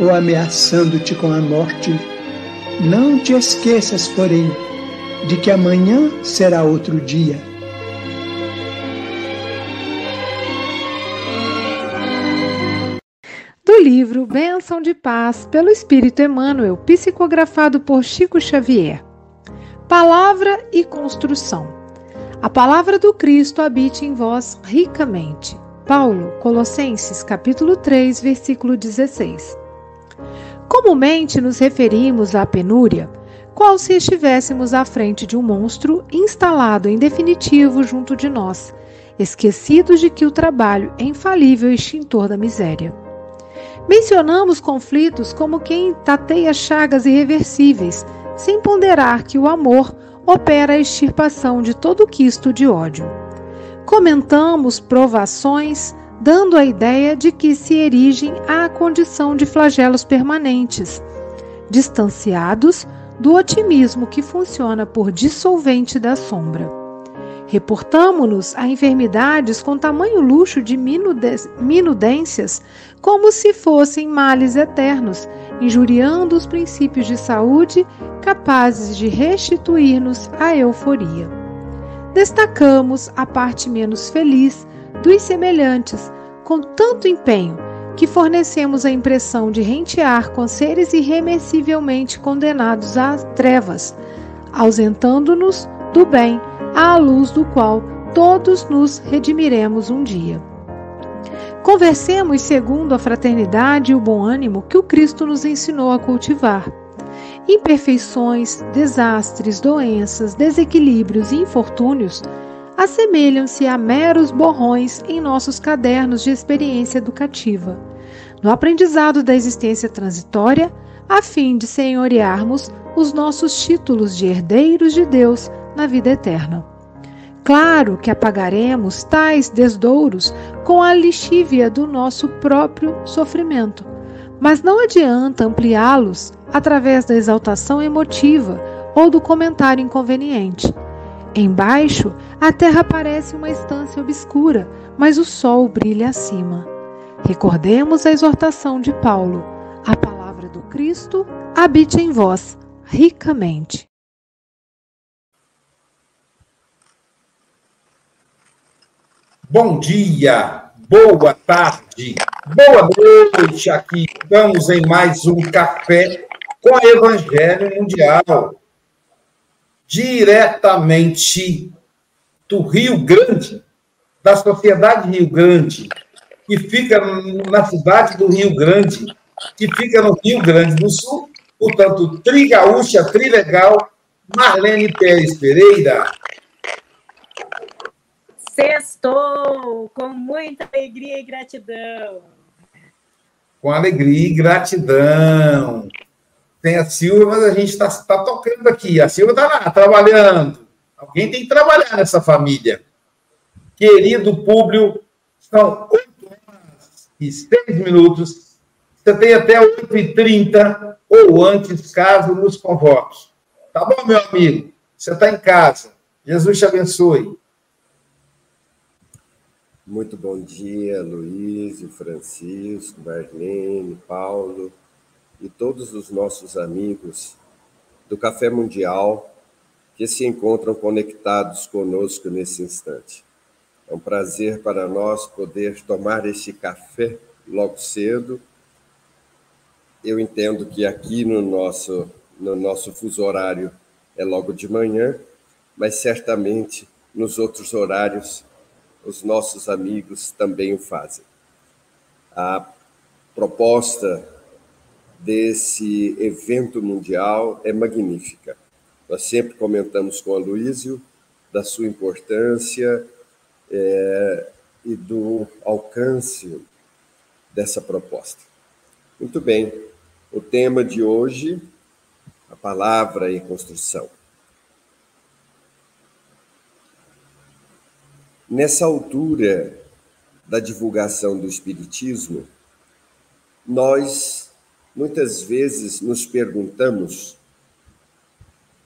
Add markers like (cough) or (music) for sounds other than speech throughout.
ou ameaçando-te com a morte. Não te esqueças, porém, de que amanhã será outro dia. Do livro Bênção de Paz, pelo Espírito Emmanuel, psicografado por Chico Xavier. Palavra e construção. A palavra do Cristo habite em vós ricamente. Paulo, Colossenses, capítulo 3, versículo 16. Comumente nos referimos à penúria, qual se estivéssemos à frente de um monstro instalado em definitivo junto de nós, esquecidos de que o trabalho é infalível extintor da miséria. Mencionamos conflitos como quem tateia chagas irreversíveis sem ponderar que o amor opera a extirpação de todo quisto de ódio. Comentamos provações, dando a ideia de que se erigem à condição de flagelos permanentes, distanciados do otimismo que funciona por dissolvente da sombra. Reportamo-nos a enfermidades com tamanho luxo de minudências, como se fossem males eternos, injuriando os princípios de saúde capazes de restituir-nos a euforia. Destacamos a parte menos feliz dos semelhantes, com tanto empenho que fornecemos a impressão de rentear com seres irremessivelmente condenados às trevas, ausentando-nos do bem à luz do qual todos nos redimiremos um dia. Conversemos segundo a fraternidade e o bom ânimo que o Cristo nos ensinou a cultivar. Imperfeições, desastres, doenças, desequilíbrios e infortúnios assemelham-se a meros borrões em nossos cadernos de experiência educativa, no aprendizado da existência transitória, a fim de senhorearmos os nossos títulos de herdeiros de Deus na vida eterna. Claro que apagaremos tais desdouros com a lixívia do nosso próprio sofrimento, mas não adianta ampliá-los através da exaltação emotiva ou do comentário inconveniente. Embaixo, a terra parece uma estância obscura, mas o sol brilha acima. Recordemos a exortação de Paulo: a palavra do Cristo habite em vós ricamente. Bom dia, boa tarde, boa noite. Aqui estamos em mais um café com a Evangelho Mundial, diretamente do Rio Grande, da Sociedade Rio Grande, que fica na cidade do Rio Grande, que fica no Rio Grande do Sul, portanto, Trigaúcha, Trilegal, Marlene Pérez Pereira. Sextou com muita alegria e gratidão. Com alegria e gratidão. Tem a Silvia, mas a gente está tá tocando aqui. A Silvia está lá, trabalhando. Alguém tem que trabalhar nessa família. Querido público, são 8 horas e 6 minutos. Você tem até 8h30 ou antes, caso nos convoque. Tá bom, meu amigo? Você está em casa. Jesus te abençoe. Muito bom dia, Luiz, Francisco, Marlene, Paulo e todos os nossos amigos do Café Mundial que se encontram conectados conosco nesse instante. É um prazer para nós poder tomar este café logo cedo. Eu entendo que aqui no nosso, no nosso fuso horário é logo de manhã, mas certamente nos outros horários os nossos amigos também o fazem. A proposta desse evento mundial é magnífica. Nós sempre comentamos com a Luísio da sua importância é, e do alcance dessa proposta. Muito bem, o tema de hoje, a palavra e construção. Nessa altura da divulgação do Espiritismo, nós muitas vezes nos perguntamos,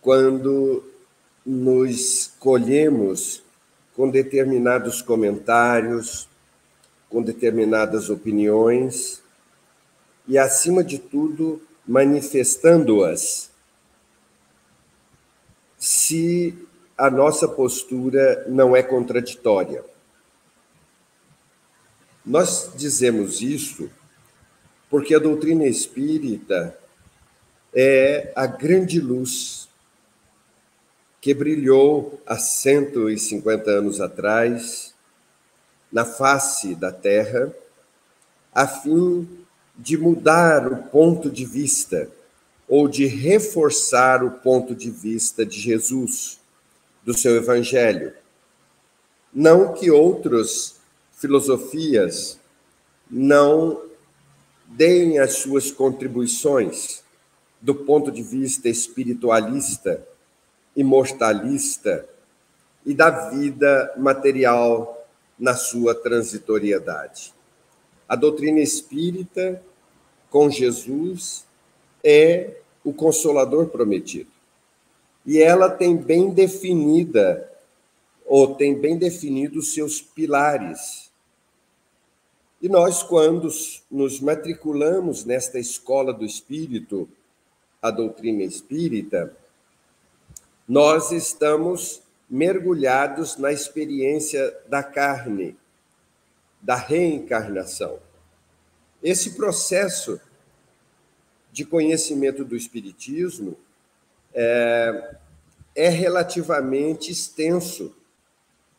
quando nos colhemos com determinados comentários, com determinadas opiniões, e, acima de tudo, manifestando-as, se a nossa postura não é contraditória. Nós dizemos isso porque a doutrina espírita é a grande luz que brilhou há 150 anos atrás na face da Terra, a fim de mudar o ponto de vista ou de reforçar o ponto de vista de Jesus do seu evangelho. Não que outras filosofias não deem as suas contribuições do ponto de vista espiritualista, imortalista e da vida material na sua transitoriedade. A doutrina espírita, com Jesus, é o consolador prometido e ela tem bem definida, ou tem bem definidos seus pilares. E nós, quando nos matriculamos nesta escola do Espírito, a doutrina espírita, nós estamos mergulhados na experiência da carne, da reencarnação. Esse processo de conhecimento do Espiritismo é, é relativamente extenso,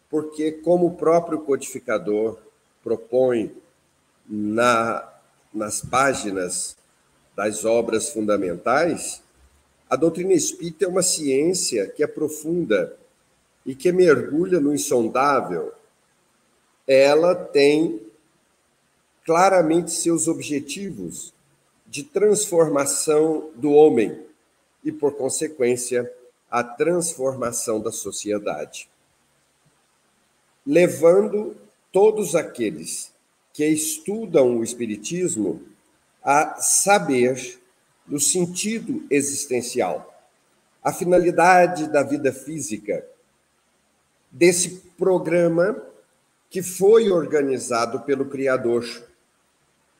porque, como o próprio codificador propõe na, nas páginas das obras fundamentais, a doutrina espírita é uma ciência que é profunda e que mergulha no insondável. Ela tem claramente seus objetivos de transformação do homem e, por consequência, a transformação da sociedade. Levando todos aqueles que estudam o Espiritismo a saber do sentido existencial, a finalidade da vida física, desse programa que foi organizado pelo Criador.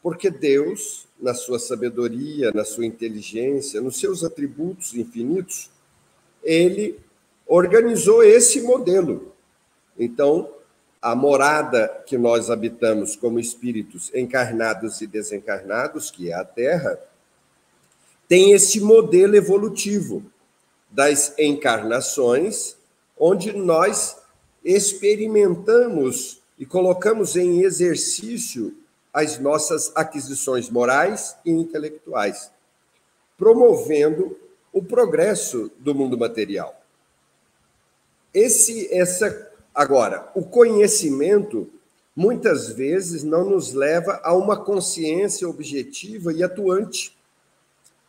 Porque Deus na sua sabedoria, na sua inteligência, nos seus atributos infinitos, ele organizou esse modelo. Então, a morada que nós habitamos como espíritos encarnados e desencarnados, que é a Terra, tem esse modelo evolutivo das encarnações, onde nós experimentamos e colocamos em exercício as nossas aquisições morais e intelectuais, promovendo o progresso do mundo material. Esse, essa, agora, o conhecimento muitas vezes não nos leva a uma consciência objetiva e atuante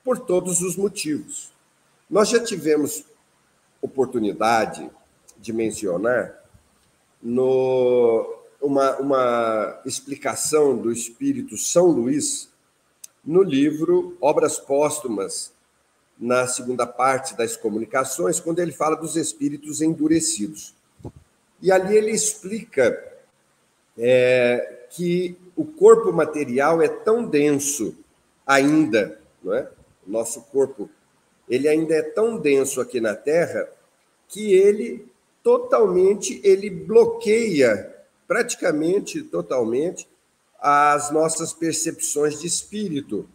por todos os motivos. Nós já tivemos oportunidade de mencionar no, uma, uma explicação do espírito São Luís no livro Obras Póstumas, na segunda parte das comunicações, quando ele fala dos espíritos endurecidos. E ali ele explica é, que o corpo material é tão denso ainda, não é? O nosso corpo, ele ainda é tão denso aqui na Terra que ele totalmente ele bloqueia praticamente totalmente as nossas percepções de espírito.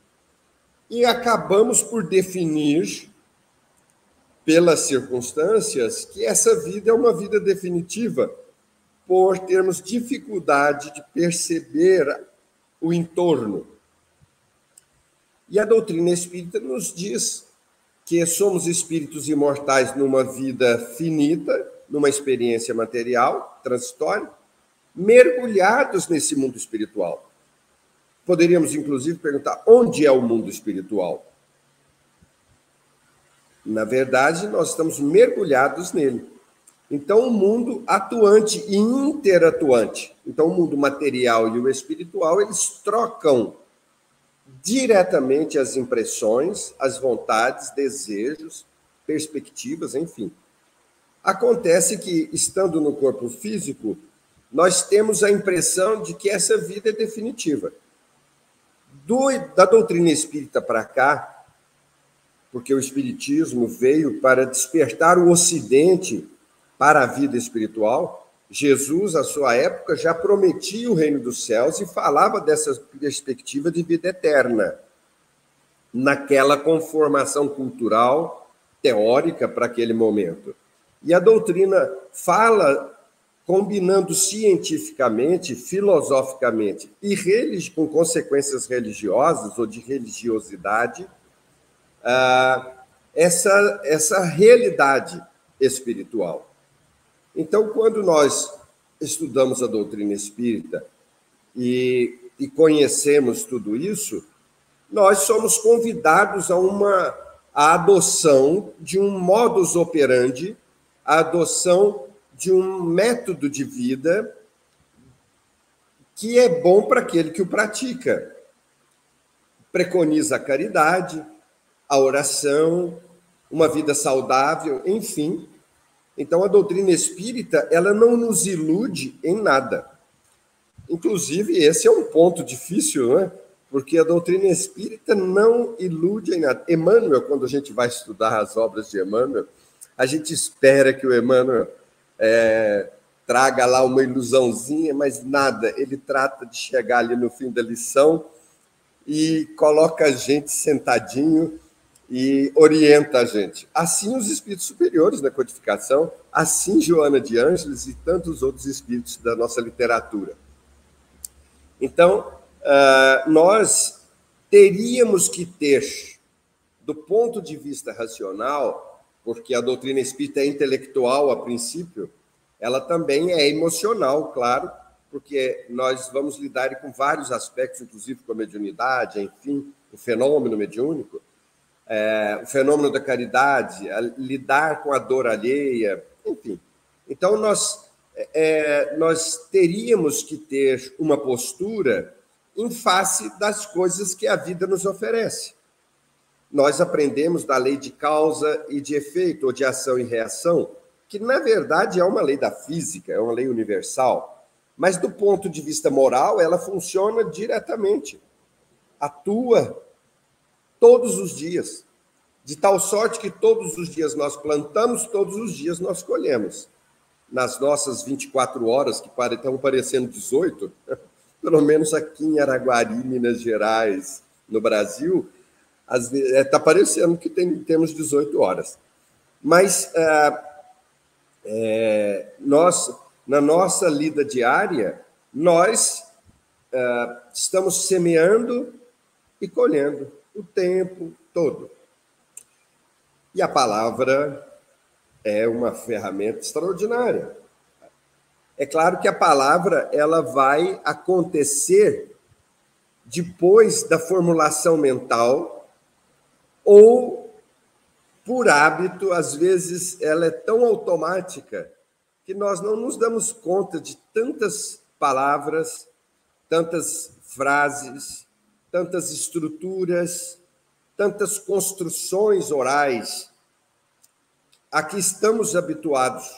E acabamos por definir, pelas circunstâncias, que essa vida é uma vida definitiva, por termos dificuldade de perceber o entorno. E a doutrina espírita nos diz que somos espíritos imortais numa vida finita, numa experiência material, transitória, mergulhados nesse mundo espiritual. Poderíamos, inclusive, perguntar onde é o mundo espiritual? Na verdade, nós estamos mergulhados nele. Então, o mundo atuante e interatuante. Então, o mundo material e o espiritual, eles trocam diretamente as impressões, as vontades, desejos, perspectivas, enfim. Acontece que, estando no corpo físico, nós temos a impressão de que essa vida é definitiva. Do, da doutrina espírita para cá, porque o espiritismo veio para despertar o ocidente para a vida espiritual, Jesus, à sua época, já prometia o reino dos céus e falava dessa perspectiva de vida eterna, naquela conformação cultural, teórica para aquele momento. E a doutrina fala combinando cientificamente, filosoficamente e com consequências religiosas ou de religiosidade, essa, essa realidade espiritual. Então, quando nós estudamos a doutrina espírita e, e conhecemos tudo isso, nós somos convidados a uma a adoção de um modus operandi, a adoção de um método de vida que é bom para aquele que o pratica. Preconiza a caridade, a oração, uma vida saudável, enfim. Então a doutrina espírita, ela não nos ilude em nada. Inclusive, esse é um ponto difícil, né? Porque a doutrina espírita não ilude em nada. Emmanuel, quando a gente vai estudar as obras de Emmanuel, a gente espera que o Emmanuel é, traga lá uma ilusãozinha, mas nada. Ele trata de chegar ali no fim da lição e coloca a gente sentadinho e orienta a gente. Assim os espíritos superiores na codificação, assim Joana de Ângeles e tantos outros espíritos da nossa literatura. Então, uh, nós teríamos que ter, do ponto de vista racional, porque a doutrina espírita é intelectual a princípio, ela também é emocional, claro, porque nós vamos lidar com vários aspectos, inclusive com a mediunidade, enfim, o fenômeno mediúnico, é, o fenômeno da caridade, lidar com a dor alheia, enfim. Então, nós, é, nós teríamos que ter uma postura em face das coisas que a vida nos oferece nós aprendemos da lei de causa e de efeito, ou de ação e reação, que na verdade é uma lei da física, é uma lei universal, mas do ponto de vista moral, ela funciona diretamente. Atua todos os dias, de tal sorte que todos os dias nós plantamos, todos os dias nós colhemos. Nas nossas 24 horas, que estão parecendo 18, (laughs) pelo menos aqui em Araguari, Minas Gerais, no Brasil, está é, parecendo que tem, temos 18 horas. Mas é, é, nós na nossa lida diária, nós uh, estamos semeando e colhendo o tempo todo. E a palavra é uma ferramenta extraordinária. É claro que a palavra ela vai acontecer depois da formulação mental ou por hábito, às vezes ela é tão automática que nós não nos damos conta de tantas palavras, tantas frases, tantas estruturas, tantas construções orais a que estamos habituados.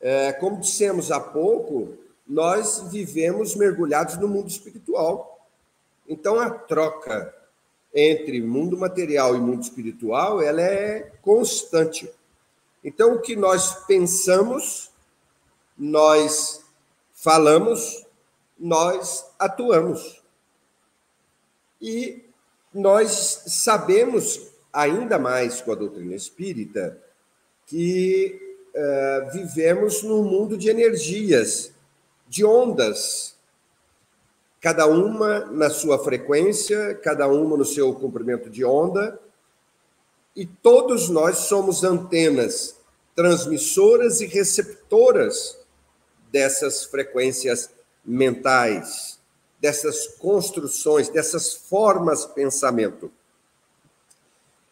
É, como dissemos há pouco, nós vivemos mergulhados no mundo espiritual. Então, a troca entre mundo material e mundo espiritual, ela é constante. Então, o que nós pensamos, nós falamos, nós atuamos. E nós sabemos, ainda mais com a doutrina espírita, que uh, vivemos num mundo de energias, de ondas, cada uma na sua frequência, cada uma no seu comprimento de onda, e todos nós somos antenas transmissoras e receptoras dessas frequências mentais dessas construções, dessas formas de pensamento.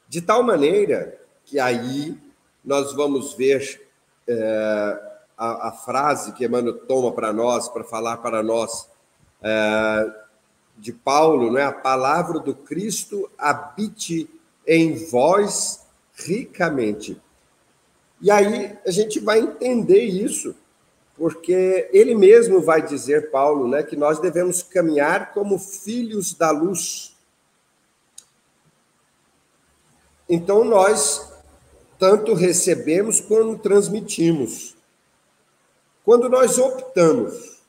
De tal maneira que aí nós vamos ver é, a, a, frase que Emmanuel toma para nós, para falar para nós, é, de Paulo, não é? a palavra do Cristo habite em vós ricamente. E aí a gente vai entender isso porque ele mesmo vai dizer, Paulo, né, que nós devemos caminhar como filhos da luz. Então nós tanto recebemos como transmitimos. Quando nós optamos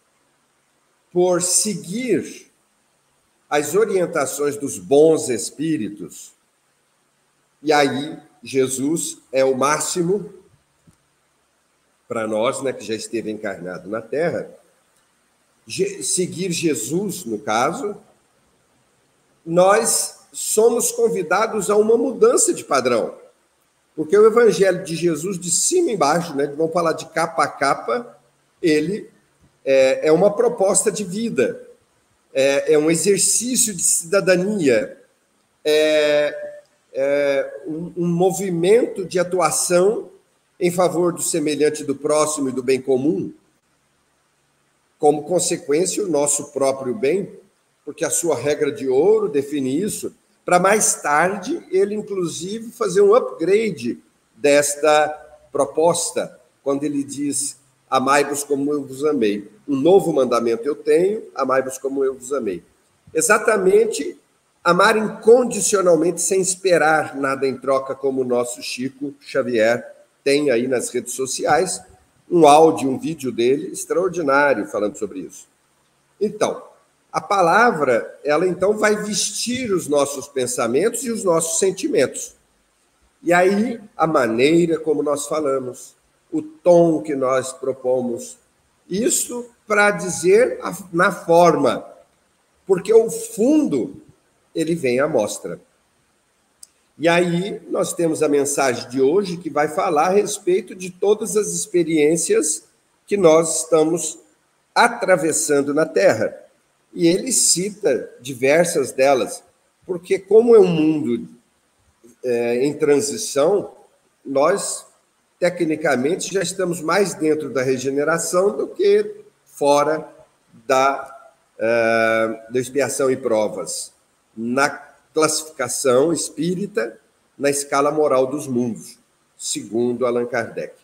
por seguir as orientações dos bons espíritos, e aí Jesus é o máximo para nós, né, que já esteve encarnado na Terra, seguir Jesus, no caso, nós somos convidados a uma mudança de padrão. Porque o evangelho de Jesus, de cima embaixo, né, vamos falar de capa a capa, ele é, é uma proposta de vida, é, é, um exercício de cidadania, é, é um, um movimento de atuação em favor do semelhante do próximo e do bem comum, como consequência, o nosso próprio bem, porque a sua regra de ouro define isso, para mais tarde ele, inclusive, fazer um upgrade desta proposta, quando ele diz: Amai-vos como eu vos amei. Um novo mandamento eu tenho, amai-vos como eu vos amei. Exatamente amar incondicionalmente, sem esperar nada em troca, como o nosso Chico Xavier tem aí nas redes sociais um áudio, um vídeo dele extraordinário falando sobre isso. Então, a palavra, ela então vai vestir os nossos pensamentos e os nossos sentimentos. E aí, a maneira como nós falamos, o tom que nós propomos, isso para dizer na forma, porque o fundo ele vem à mostra. E aí nós temos a mensagem de hoje que vai falar a respeito de todas as experiências que nós estamos atravessando na Terra. E ele cita diversas delas, porque como é um mundo é, em transição, nós tecnicamente já estamos mais dentro da regeneração do que fora da, uh, da expiação e provas. Na classificação espírita na escala moral dos mundos, segundo Allan Kardec.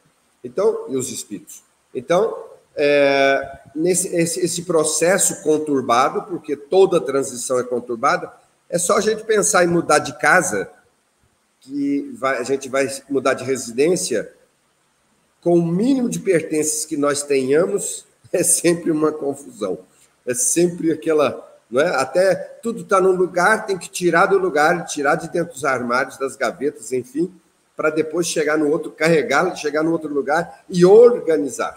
Então, e os espíritos. Então, é, nesse esse, esse, processo conturbado, porque toda transição é conturbada, é só a gente pensar em mudar de casa, que vai, a gente vai mudar de residência, com o mínimo de pertences que nós tenhamos, (laughs) é sempre uma confusão. É sempre aquela não é? Até tudo está num lugar, tem que tirar do lugar, tirar de dentro dos armários, das gavetas, enfim, para depois chegar no outro, carregá-lo, chegar no outro lugar e organizar.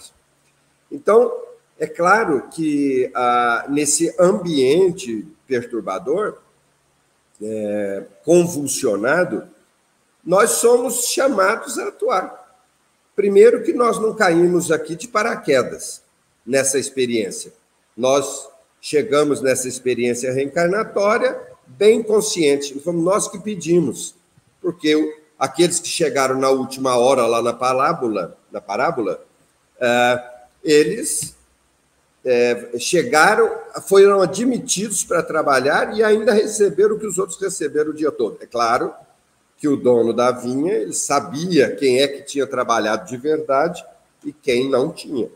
Então, é claro que ah, nesse ambiente perturbador, é, convulsionado, nós somos chamados a atuar. Primeiro, que nós não caímos aqui de paraquedas nessa experiência. Nós chegamos nessa experiência reencarnatória bem conscientes, fomos nós que pedimos, porque aqueles que chegaram na última hora lá na parábola, na parábola, é, eles é, chegaram, foram admitidos para trabalhar e ainda receberam o que os outros receberam o dia todo. É claro que o dono da vinha ele sabia quem é que tinha trabalhado de verdade e quem não tinha.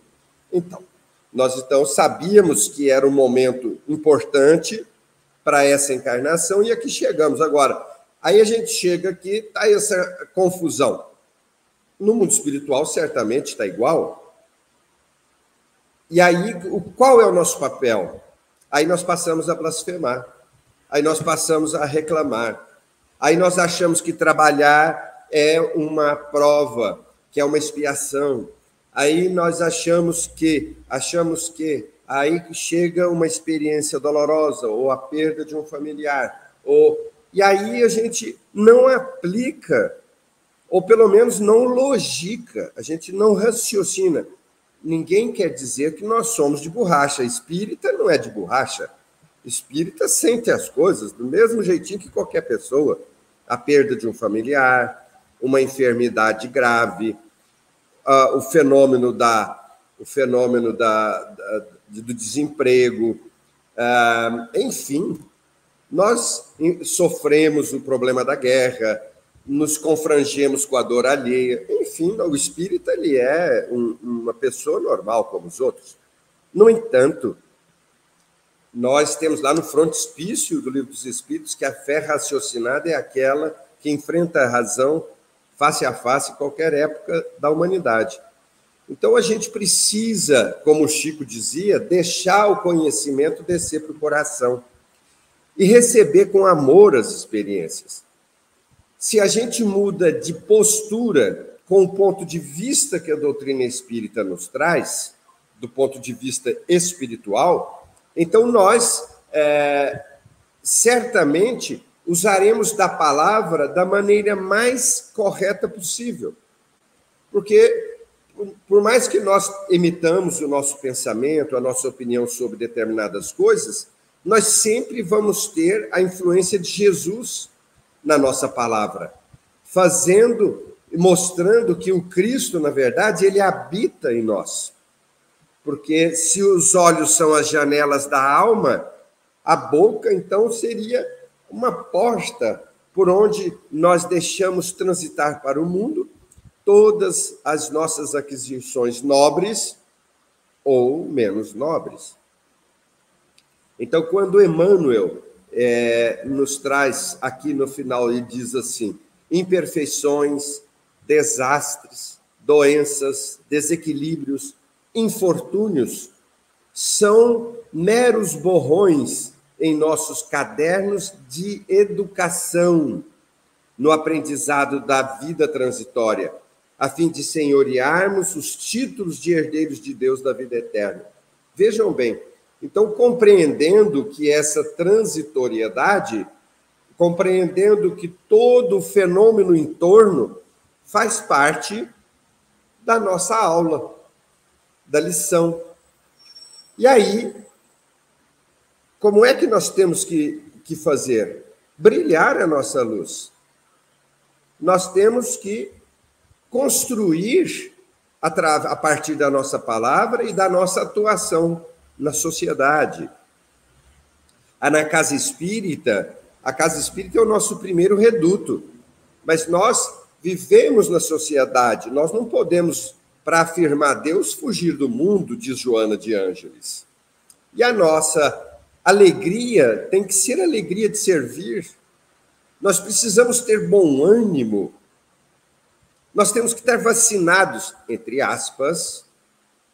Então, nós então sabíamos que era um momento importante para essa encarnação e aqui chegamos. Agora, aí a gente chega aqui, está essa confusão. No mundo espiritual, certamente está igual, e aí, qual é o nosso papel? Aí nós passamos a blasfemar, aí nós passamos a reclamar, aí nós achamos que trabalhar é uma prova, que é uma expiação. Aí nós achamos que, achamos que, aí chega uma experiência dolorosa, ou a perda de um familiar, ou e aí a gente não aplica, ou pelo menos não logica, a gente não raciocina ninguém quer dizer que nós somos de borracha. Espírita não é de borracha. Espírita sente as coisas do mesmo jeitinho que qualquer pessoa. A perda de um familiar, uma enfermidade grave, o fenômeno da, o fenômeno da, da do desemprego, uh, enfim, nós sofremos o problema da guerra, nos confrangemos com a dor alheia. Enfim, o espírita ele é um, uma pessoa normal como os outros. No entanto, nós temos lá no frontispício do Livro dos Espíritos que a fé raciocinada é aquela que enfrenta a razão face a face qualquer época da humanidade. Então a gente precisa, como o Chico dizia, deixar o conhecimento descer para o coração e receber com amor as experiências se a gente muda de postura com o ponto de vista que a doutrina espírita nos traz, do ponto de vista espiritual, então nós é, certamente usaremos da palavra da maneira mais correta possível. Porque, por mais que nós emitamos o nosso pensamento, a nossa opinião sobre determinadas coisas, nós sempre vamos ter a influência de Jesus na nossa palavra, fazendo, mostrando que o Cristo, na verdade, ele habita em nós. Porque se os olhos são as janelas da alma, a boca então seria uma porta por onde nós deixamos transitar para o mundo todas as nossas aquisições nobres ou menos nobres. Então, quando Emmanuel é, nos traz aqui no final e diz assim: imperfeições, desastres, doenças, desequilíbrios, infortúnios são meros borrões em nossos cadernos de educação no aprendizado da vida transitória, a fim de senhorearmos os títulos de herdeiros de Deus da vida eterna. Vejam bem, então, compreendendo que essa transitoriedade, compreendendo que todo o fenômeno em torno faz parte da nossa aula, da lição. E aí, como é que nós temos que, que fazer? Brilhar a nossa luz. Nós temos que construir a, a partir da nossa palavra e da nossa atuação na sociedade. Na casa espírita, a casa espírita é o nosso primeiro reduto, mas nós vivemos na sociedade, nós não podemos, para afirmar Deus, fugir do mundo, diz Joana de Ângeles. E a nossa alegria tem que ser alegria de servir. Nós precisamos ter bom ânimo. Nós temos que estar vacinados, entre aspas.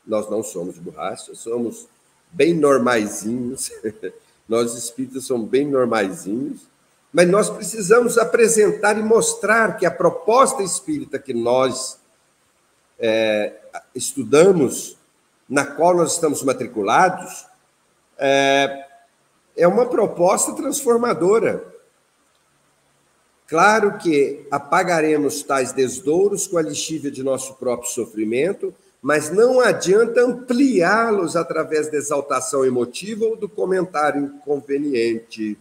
Nós não somos borracha, somos bem normaizinhos. (laughs) Nós espíritas somos bem normaizinhos, Mas nós precisamos apresentar e mostrar que a proposta espírita que nós é, estudamos, na qual nós estamos matriculados, é, é uma proposta transformadora. Claro que apagaremos tais desdouros com a lixívia de nosso próprio sofrimento, mas não adianta ampliá-los através da exaltação emotiva ou do comentário inconveniente.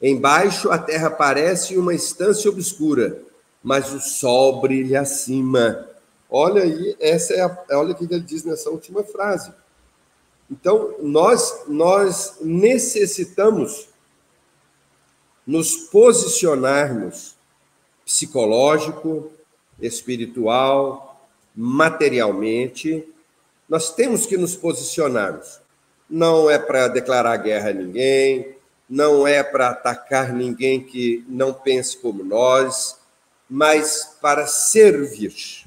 Embaixo a terra parece uma estância obscura, mas o sol brilha acima. Olha aí, essa é a, olha o que ele diz nessa última frase. Então, nós nós necessitamos nos posicionarmos psicológico, espiritual, materialmente, nós temos que nos posicionarmos. Não é para declarar guerra a ninguém, não é para atacar ninguém que não pense como nós, mas para servir.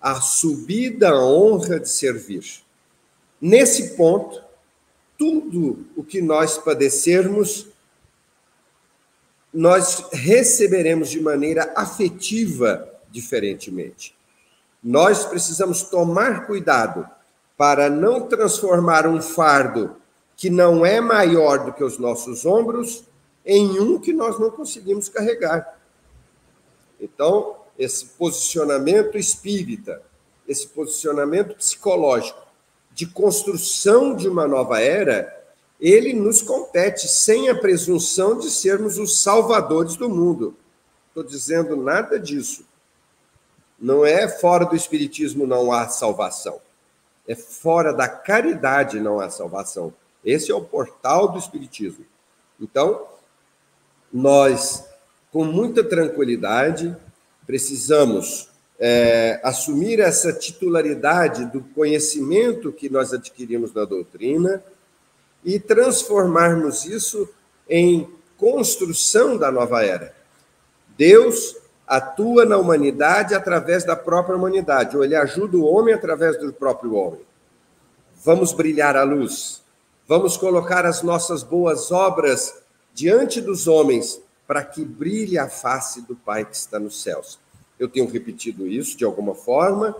A subida honra de servir. Nesse ponto, tudo o que nós padecermos nós receberemos de maneira afetiva diferentemente. Nós precisamos tomar cuidado para não transformar um fardo que não é maior do que os nossos ombros em um que nós não conseguimos carregar. Então, esse posicionamento espírita, esse posicionamento psicológico de construção de uma nova era, ele nos compete sem a presunção de sermos os salvadores do mundo. Estou dizendo nada disso. Não é fora do Espiritismo não há salvação. É fora da caridade não há salvação. Esse é o portal do Espiritismo. Então, nós, com muita tranquilidade, precisamos é, assumir essa titularidade do conhecimento que nós adquirimos na doutrina e transformarmos isso em construção da nova era. Deus atua na humanidade através da própria humanidade, ou ele ajuda o homem através do próprio homem. Vamos brilhar a luz, vamos colocar as nossas boas obras diante dos homens, para que brilhe a face do Pai que está nos céus. Eu tenho repetido isso de alguma forma,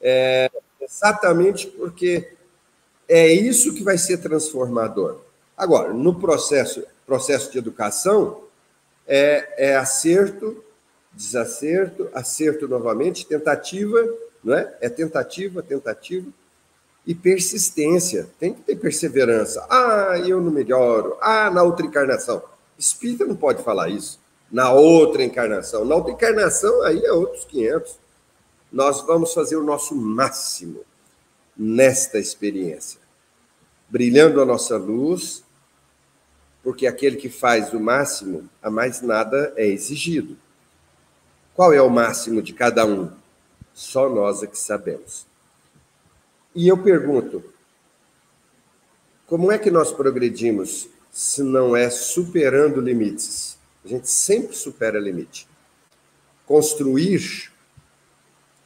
é, exatamente porque é isso que vai ser transformador. Agora, no processo, processo de educação, é, é acerto, desacerto, acerto novamente, tentativa, não é? É tentativa, tentativa e persistência. Tem que ter perseverança. Ah, eu não melhoro. Ah, na outra encarnação. Espírita não pode falar isso. Na outra encarnação. Na outra encarnação, aí é outros 500. Nós vamos fazer o nosso máximo nesta experiência brilhando a nossa luz, porque aquele que faz o máximo, a mais nada é exigido. Qual é o máximo de cada um? Só nós é que sabemos. E eu pergunto, como é que nós progredimos se não é superando limites? A gente sempre supera limite. Construir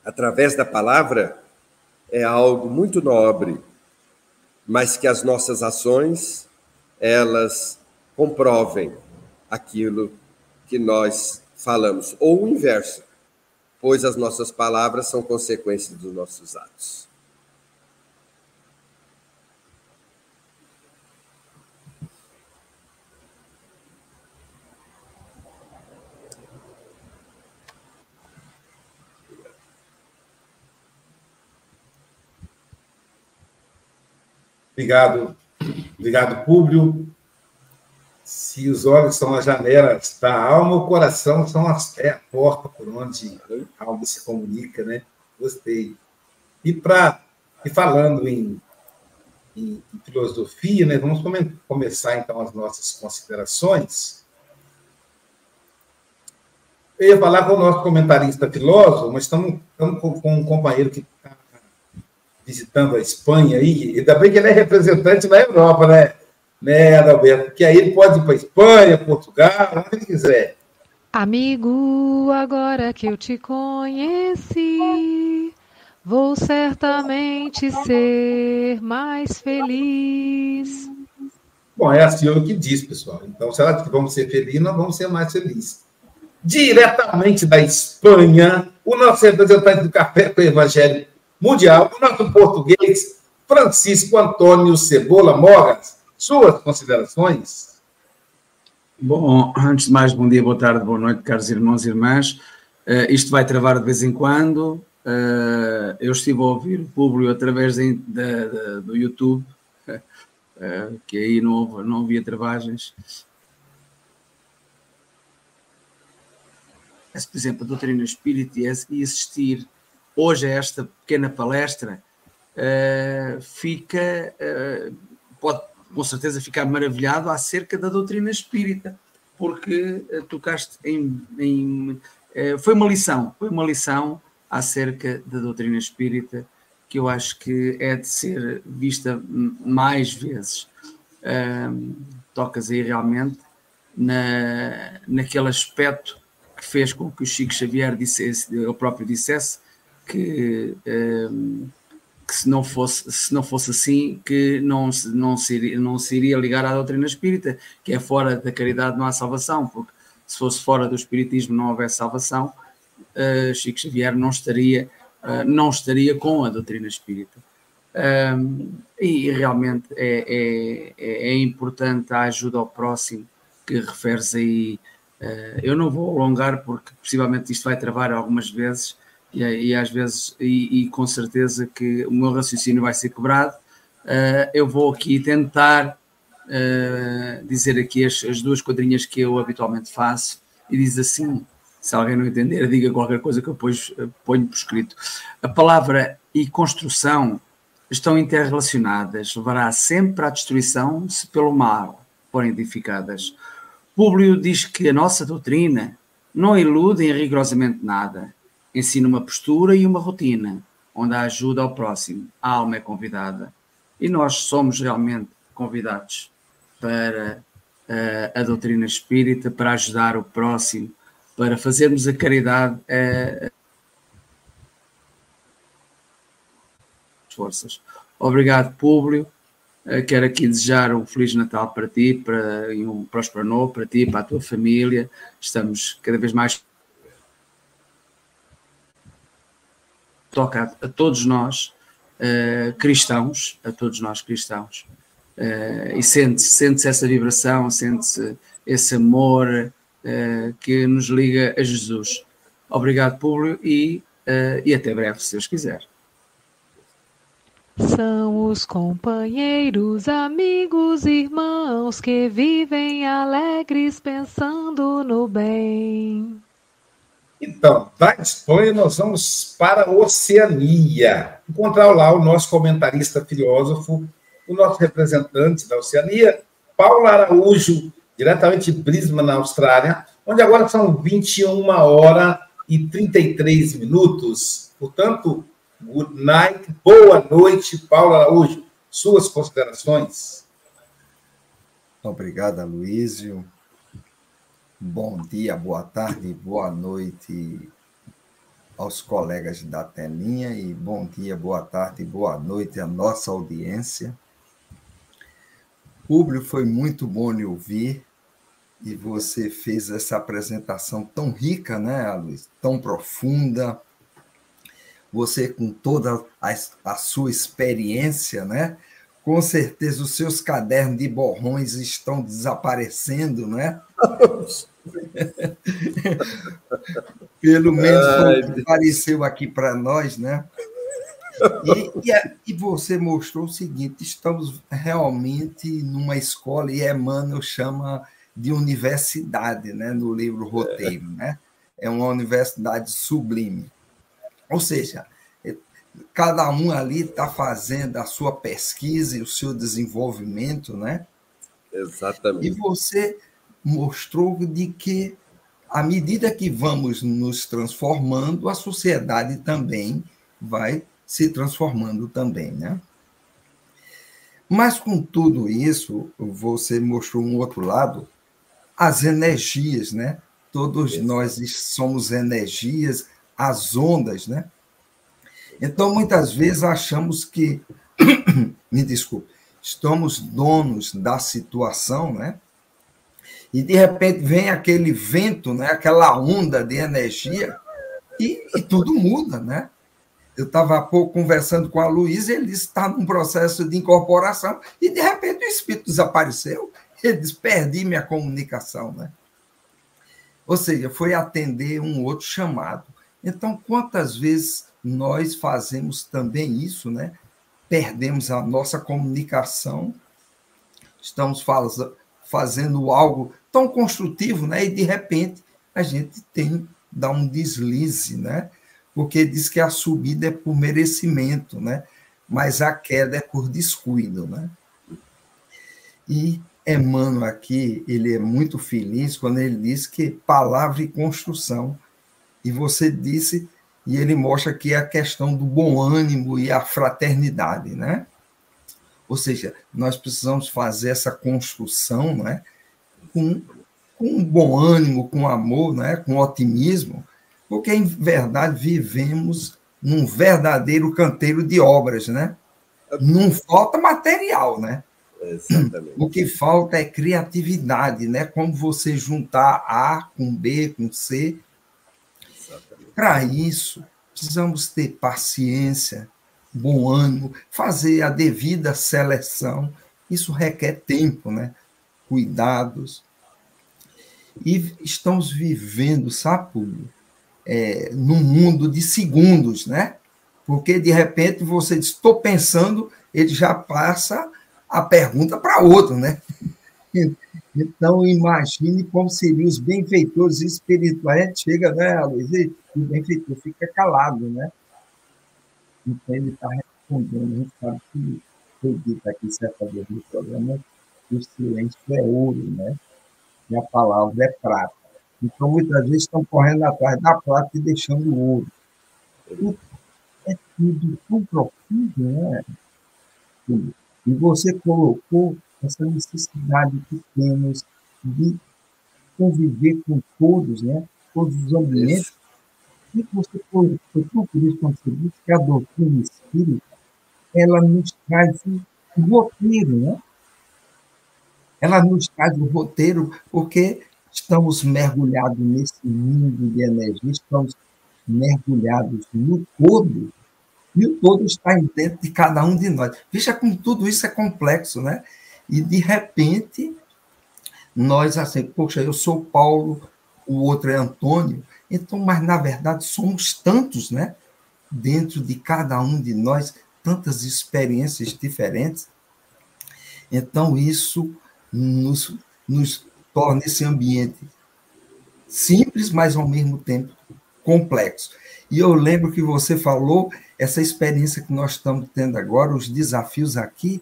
através da palavra é algo muito nobre, mas que as nossas ações elas comprovem aquilo que nós falamos, ou o inverso, pois as nossas palavras são consequências dos nossos atos. Obrigado, obrigado, Públio. Se os olhos são as janelas da alma, o coração são as, é a porta por onde a alma se comunica, né? Gostei. E para e falando em, em, em, filosofia, né? Vamos come, começar então as nossas considerações. Eu ia falar com o nosso comentarista filósofo, mas estamos, estamos com, com um companheiro que está visitando a Espanha aí, ainda bem que ele é representante na Europa, né? Né, Adalberto? Porque aí ele pode ir para Espanha, Portugal, onde ele quiser. Amigo, agora que eu te conheci, vou certamente ser mais feliz. Bom, é a Silvia que diz, pessoal. Então, se ela diz que vamos ser felizes, nós vamos ser mais felizes. Diretamente da Espanha, o nosso representante do Café com o Evangelho Mundial, o nosso português, Francisco Antônio Cebola Moras. Suas considerações? Bom, antes de mais, bom dia, boa tarde, boa noite, caros irmãos e irmãs. Uh, isto vai travar de vez em quando. Uh, eu estive a ouvir o público através de, de, de, do YouTube, uh, (laughs) que aí não, não havia travagens. Por exemplo, a doutrina espírita e assistir hoje a esta pequena palestra, fica, pode com certeza ficar maravilhado acerca da doutrina espírita, porque tocaste em, em foi uma lição, foi uma lição acerca da doutrina espírita que eu acho que é de ser vista mais vezes. Tocas aí realmente na, naquele aspecto que fez com que o Chico Xavier dissesse, eu próprio dissesse, que, um, que se, não fosse, se não fosse assim, que não, não, se iria, não se iria ligar à doutrina espírita, que é fora da caridade não há salvação, porque se fosse fora do espiritismo não houvesse salvação, uh, Chico Xavier não estaria, uh, não estaria com a doutrina espírita. Um, e, realmente é, é, é, importante a ajuda ao próximo que referes aí. Uh, eu não vou alongar porque possivelmente isto vai travar algumas vezes e, e às vezes, e, e, com certeza que o meu raciocínio vai ser quebrado. Uh, eu vou aqui tentar uh, dizer aqui as, as, duas quadrinhas que eu habitualmente faço e diz assim: se alguém não entender, diga qualquer coisa que eu depois eh, ponho por escrito. A palavra e construção estão interrelacionadas, levará sempre à destruição se pelo mal forem edificadas. Públio diz que a nossa doutrina não ilude em rigorosamente nada, ensina uma postura e uma rotina, onde a ajuda ao próximo, a alma é convidada. E nós somos realmente convidados para uh, a doutrina espírita, para ajudar o próximo, para fazermos a caridade a, forças. Obrigado, público. Eh, quero aqui desejar um Feliz Natal para ti para, e um próspero novo para ti, para a tua família. Estamos cada vez mais. Toca a, a todos nós, uh, cristãos, a todos nós cristãos. Uh, e sente-se sente essa vibração, sente-se esse amor, uh, que nos liga a Jesus. Obrigado, Públio, e, e até breve, se Deus quiser. São os companheiros, amigos, irmãos que vivem alegres pensando no bem. Então, da Espanha nós vamos para a Oceania. Encontrar lá o nosso comentarista filósofo, o nosso representante da Oceania, Paulo Araújo diretamente de Brisbane, na Austrália, onde agora são 21 horas e 33 minutos. Portanto, good night, boa noite, Paulo Araújo. Suas considerações? Obrigado, Luísio. Bom dia, boa tarde, boa noite aos colegas da telinha e bom dia, boa tarde, boa noite à nossa audiência. Público, foi muito bom lhe ouvir e você fez essa apresentação tão rica, né, Luiz? Tão profunda. Você, com toda a, a sua experiência, né? Com certeza os seus cadernos de borrões estão desaparecendo, né? (laughs) (laughs) Pelo menos Ai, apareceu aqui para nós, né? E, e, e, você mostrou o seguinte: estamos realmente numa escola, e Emmanuel chama de universidade, né, no livro Roteiro, né? É uma universidade sublime. Ou seja, cada um ali está fazendo a sua pesquisa e o seu desenvolvimento, né? Exatamente. E você mostrou de que, à medida que vamos nos transformando, a sociedade também vai se transformando também, né? Mas com tudo isso, você mostrou um outro lado, as energias, né? Todos nós somos energias, as ondas, né? Então, muitas vezes achamos que, (coughs) me desculpe, estamos donos da situação, né? E de repente vem aquele vento, né? Aquela onda de energia e, e tudo muda, né? Eu estava há pouco conversando com a Luísa, ele está num processo de incorporação, e de repente o espírito desapareceu. Ele disse: perdi minha comunicação, né? Ou seja, foi atender um outro chamado. Então, quantas vezes nós fazemos também isso, né? Perdemos a nossa comunicação, estamos fazendo algo tão construtivo, né? E de repente a gente tem dá um deslize, né? Porque diz que a subida é por merecimento, né? Mas a queda é por descuido, né? E Emmanuel aqui, ele é muito feliz quando ele diz que palavra e construção. E você disse, e ele mostra que é a questão do bom ânimo e a fraternidade, né? Ou seja, nós precisamos fazer essa construção, né? Com, com bom ânimo, com amor, né? Com otimismo, porque em verdade vivemos num verdadeiro canteiro de obras, né? Não falta material, né? Exatamente. O que falta é criatividade, né? Como você juntar A com B, com C. Para isso, precisamos ter paciência, bom ânimo, fazer a devida seleção. Isso requer tempo, né? Cuidados. E estamos vivendo, sabe, Público? É, num mundo de segundos, né? Porque de repente você diz, estou pensando, ele já passa a pergunta para outro, né? (laughs) Então, imagine como seriam os benfeitores espirituais. A gente chega, né, Luiz, e o benfeitor fica calado, né? Ele está respondendo. A gente sabe que foi dito aqui certa vez no programa que o silêncio é ouro, né? E a palavra é prata. Então, muitas vezes estão correndo atrás da prata e deixando o ouro. É tudo tão profundo, né? E você colocou essa necessidade que temos de conviver com todos, né? todos os ambientes. E você foi, foi tão feliz quando que a doutrina espírita ela nos traz o roteiro, né? Ela nos traz o roteiro porque estamos mergulhados nesse mundo de energia, estamos mergulhados no todo e o todo está dentro de cada um de nós. Veja como tudo isso é complexo, né? E, de repente, nós, assim, poxa, eu sou Paulo, o outro é Antônio, então, mas, na verdade, somos tantos, né? Dentro de cada um de nós, tantas experiências diferentes. Então, isso nos, nos torna esse ambiente simples, mas, ao mesmo tempo, complexo. E eu lembro que você falou essa experiência que nós estamos tendo agora, os desafios aqui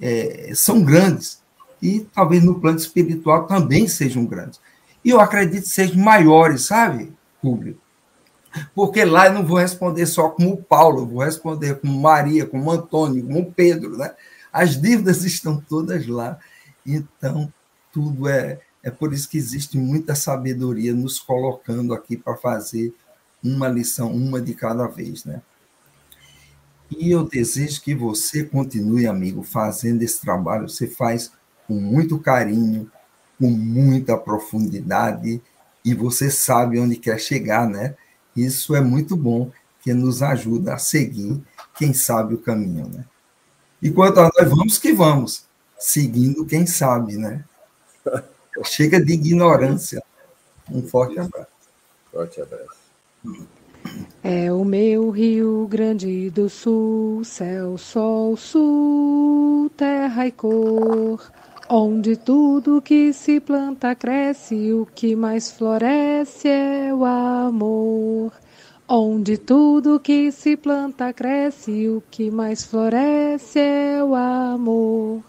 é, são grandes. E talvez no plano espiritual também sejam grandes. E eu acredito sejam maiores, sabe, público? Porque lá eu não vou responder só como Paulo, vou responder como Maria, como Antônio, como Pedro, né? As dívidas (laughs) estão todas lá. Então, tudo é. É por isso que existe muita sabedoria nos colocando aqui para fazer uma lição, uma de cada vez, né? E eu desejo que você continue, amigo, fazendo esse trabalho. Você faz com muito carinho, com muita profundidade, e você sabe onde quer chegar, né? Isso é muito bom, que nos ajuda a seguir, quem sabe, o caminho, né? E quanto a nós, vamos que vamos, seguindo quem sabe, né? (laughs) Chega de ignorância. Um forte abraço. Forte abraço. É o meu Rio Grande do Sul, céu, sol, sul, terra e cor, onde tudo que se planta cresce, o que mais floresce é o amor. Onde tudo que se planta cresce, o que mais floresce é o amor.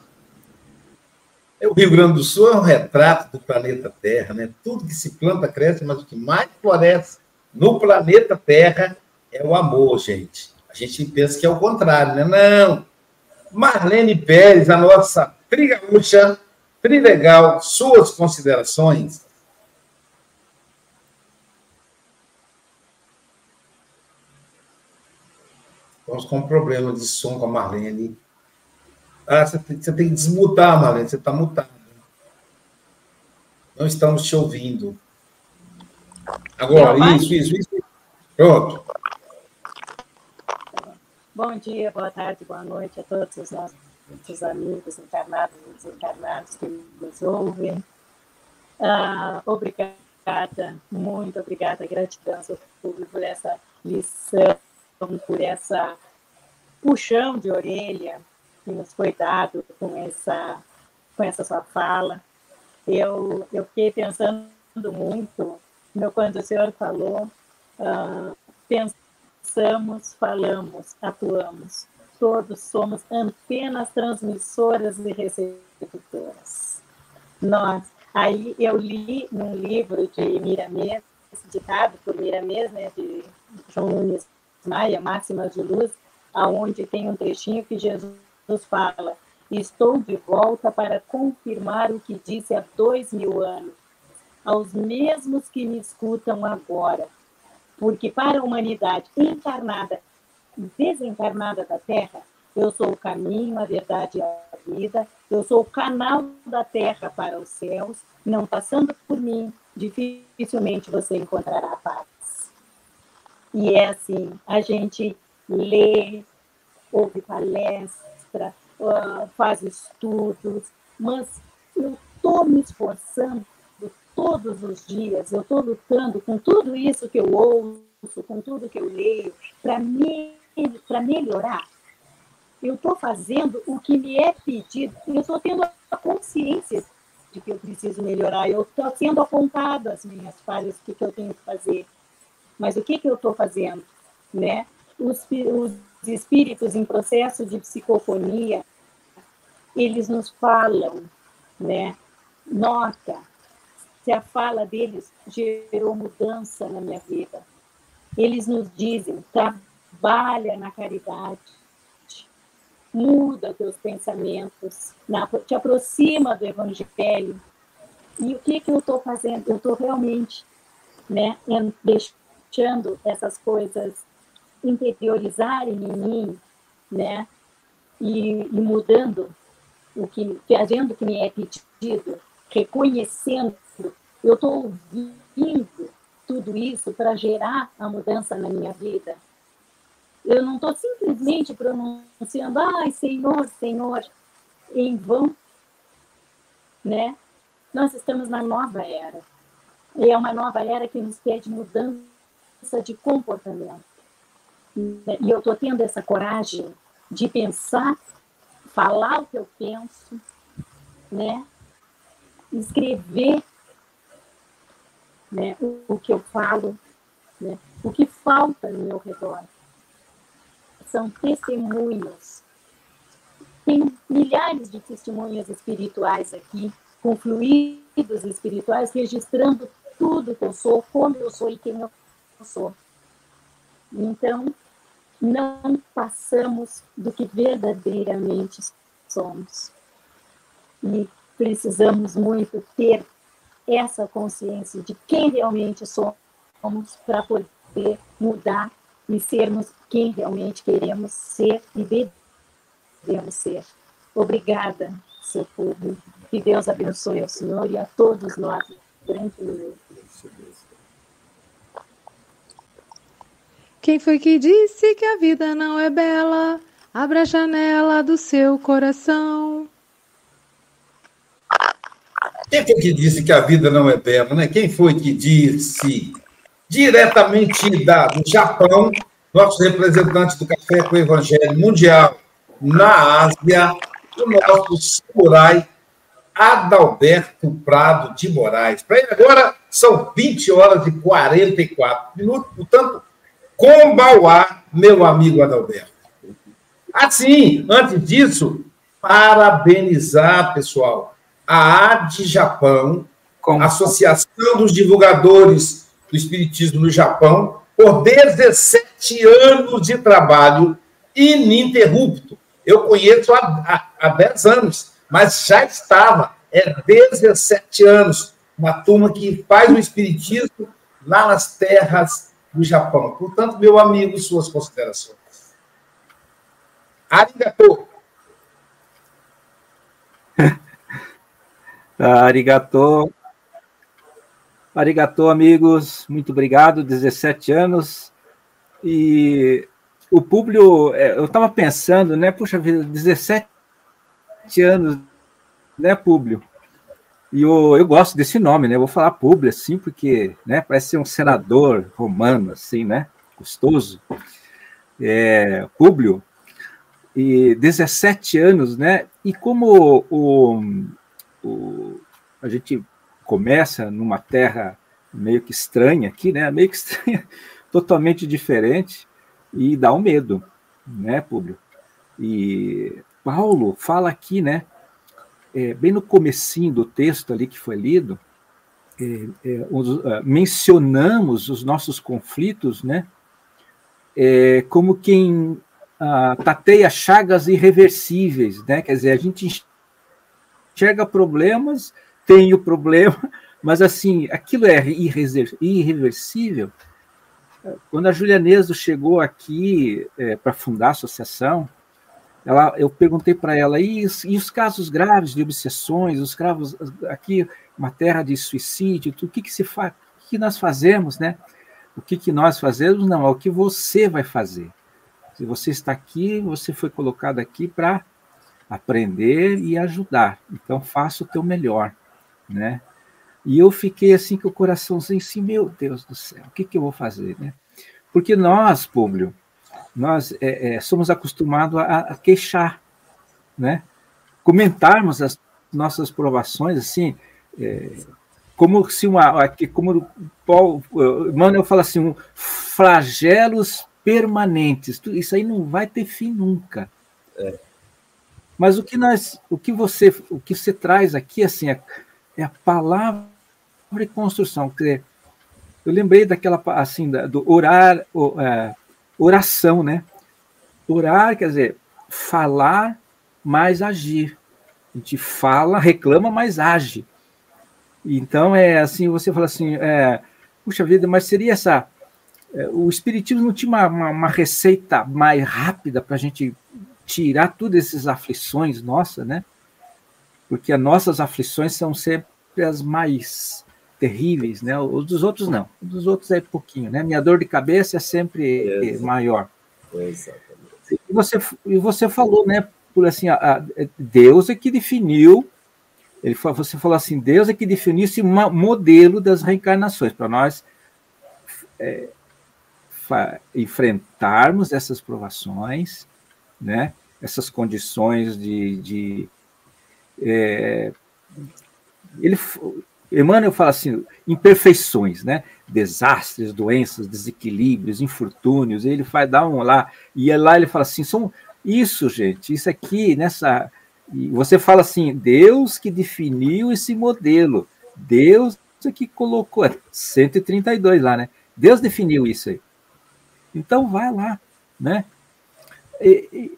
É o Rio Grande do Sul é um retrato do planeta Terra, né? Tudo que se planta cresce, mas o que mais floresce no planeta Terra é o amor, gente. A gente pensa que é o contrário, né? Não. Marlene Pérez, a nossa trigaúcha, trilegal, suas considerações. Estamos com um problema de som com a Marlene. Ah, você tem, você tem que desmutar, Marlene, você está mutado. Não estamos te ouvindo. Agora, isso, isso, isso. Pronto. Bom dia, boa tarde, boa noite a todos os nossos amigos encarnados e desencarnados que nos ouvem. Ah, obrigada, muito obrigada, gratidão por essa lição, por essa puxão de orelha que nos foi dado com essa, com essa sua fala. Eu, eu fiquei pensando muito no, quando o senhor falou, uh, pensamos, falamos, atuamos. Todos somos antenas transmissoras e receptoras. Nós, aí eu li num livro de Miramês, ditado por Miramês, né, de João Nunes Maia, Máximas de Luz, aonde tem um trechinho que Jesus fala: Estou de volta para confirmar o que disse há dois mil anos, aos mesmos que me escutam agora. Porque para a humanidade encarnada desencarnada da Terra, eu sou o caminho, a verdade e a vida, eu sou o canal da Terra para os céus, não passando por mim, dificilmente você encontrará a paz. E é assim, a gente lê, ouve palestra, uh, faz estudos, mas eu estou me esforçando todos os dias, eu estou lutando com tudo isso que eu ouço, com tudo que eu leio, para me, melhorar. Eu estou fazendo o que me é pedido, eu estou tendo a consciência de que eu preciso melhorar, eu estou sendo apontado as minhas falhas, o que, que eu tenho que fazer. Mas o que, que eu estou fazendo? Né? Os, os espíritos em processo de psicofonia, eles nos falam, né? Nota, se a fala deles gerou mudança na minha vida. Eles nos dizem, trabalha na caridade, muda teus pensamentos, te aproxima do evangelho. E o que, que eu estou fazendo? Eu estou realmente né, deixando essas coisas interiorizarem em mim, né? E, e mudando o que, fazendo o que me é pedido, reconhecendo, eu estou ouvindo tudo isso para gerar a mudança na minha vida. Eu não estou simplesmente pronunciando, ai, Senhor, Senhor, em vão, né? Nós estamos na nova era. E é uma nova era que nos pede mudança de comportamento. E eu estou tendo essa coragem de pensar, falar o que eu penso, né? escrever né? o, que eu falo, né? o que falta no meu redor. São testemunhos. Tem milhares de testemunhas espirituais aqui, com fluidos espirituais, registrando tudo que eu sou, como eu sou e quem eu sou. Então, não passamos do que verdadeiramente somos. E precisamos muito ter essa consciência de quem realmente somos para poder mudar e sermos quem realmente queremos ser e devemos ser. Obrigada, seu povo. Que Deus abençoe ao Senhor e a todos nós grandemente. Quem foi que disse que a vida não é bela? Abra a janela do seu coração. Quem foi que disse que a vida não é bela, né? Quem foi que disse? Diretamente da, do Japão, nossos representantes do Café com o Evangelho Mundial na Ásia, o nosso samurai Adalberto Prado de Moraes. Para ele agora são 20 horas e 44 minutos, portanto, Combauá, meu amigo Adalberto. Assim, antes disso, parabenizar, pessoal, a AD Japão, Como? Associação dos Divulgadores do Espiritismo no Japão, por 17 anos de trabalho ininterrupto. Eu conheço há, há, há 10 anos, mas já estava, é 17 anos, uma turma que faz o Espiritismo lá nas terras do Japão. Portanto, meu amigo, suas considerações. Arigato. (laughs) Arigato. Arigato, amigos. Muito obrigado. 17 anos. E o público, é, eu estava pensando, né? Puxa vida, 17 anos, né, Públio? E eu, eu gosto desse nome, né? Eu vou falar Públio, assim, porque né, parece ser um senador romano, assim, né? Gostoso. É, Públio. E 17 anos, né? E como o, o, a gente começa numa terra meio que estranha aqui, né? Meio que estranha, (laughs) totalmente diferente, e dá um medo, né, Públio? E Paulo fala aqui, né? É, bem no comecinho do texto ali que foi lido, é, é, os, uh, mencionamos os nossos conflitos, né? É, como quem uh, tateia chagas irreversíveis, né? Quer dizer, a gente enxerga problemas, tem o problema, (laughs) mas assim, aquilo é irreversível. Quando a Julia Neso chegou aqui é, para fundar a associação, ela, eu perguntei para ela, e, e, os casos graves de obsessões, os casos aqui, uma terra de suicídio, o que, que se faz, o que nós fazemos, né? O que, que nós fazemos? Não, é o que você vai fazer. Se você está aqui, você foi colocado aqui para aprender e ajudar. Então, faça o teu melhor, né? E eu fiquei assim com o coraçãozinho assim, meu Deus do céu, o que, que eu vou fazer, né? Porque nós, público, nós é, é, somos acostumados a, a, queixar, né? Comentarmos as nossas provações, assim, é, como se uma, como Paulo, Manuel fala assim, um, flagelos permanentes. Isso aí não vai ter fim nunca. É. Mas o que nós, o que você, o que você traz aqui, assim, é, a palavra e construção. Quer dizer, eu lembrei daquela, assim, do orar, é, oração, né? Orar quer dizer falar mais agir. A gente fala, reclama, mas age. Então é assim, você fala assim, é, puxa vida, mas seria essa é, o espiritismo não tinha uma, uma, uma receita mais rápida para a gente tirar todas essas aflições nossas, né? Porque as nossas aflições são sempre as mais terríveis, né? Os dos outros não. Os dos outros é pouquinho, né? Minha dor de cabeça é sempre é, maior. Exatamente. E você, e você falou, né? Por assim, a, a Deus é que definiu. Ele você falou assim, Deus é que definiu esse modelo das reencarnações para nós é, enfrentarmos essas provações, né? Essas condições de, de é, ele Emmanuel fala assim, imperfeições, né? Desastres, doenças, desequilíbrios, infortúnios. Ele vai dar um lá e é lá ele fala assim, são isso, gente, isso aqui nessa e você fala assim, Deus que definiu esse modelo, Deus é que colocou 132 lá, né? Deus definiu isso aí. Então vai lá, né? E,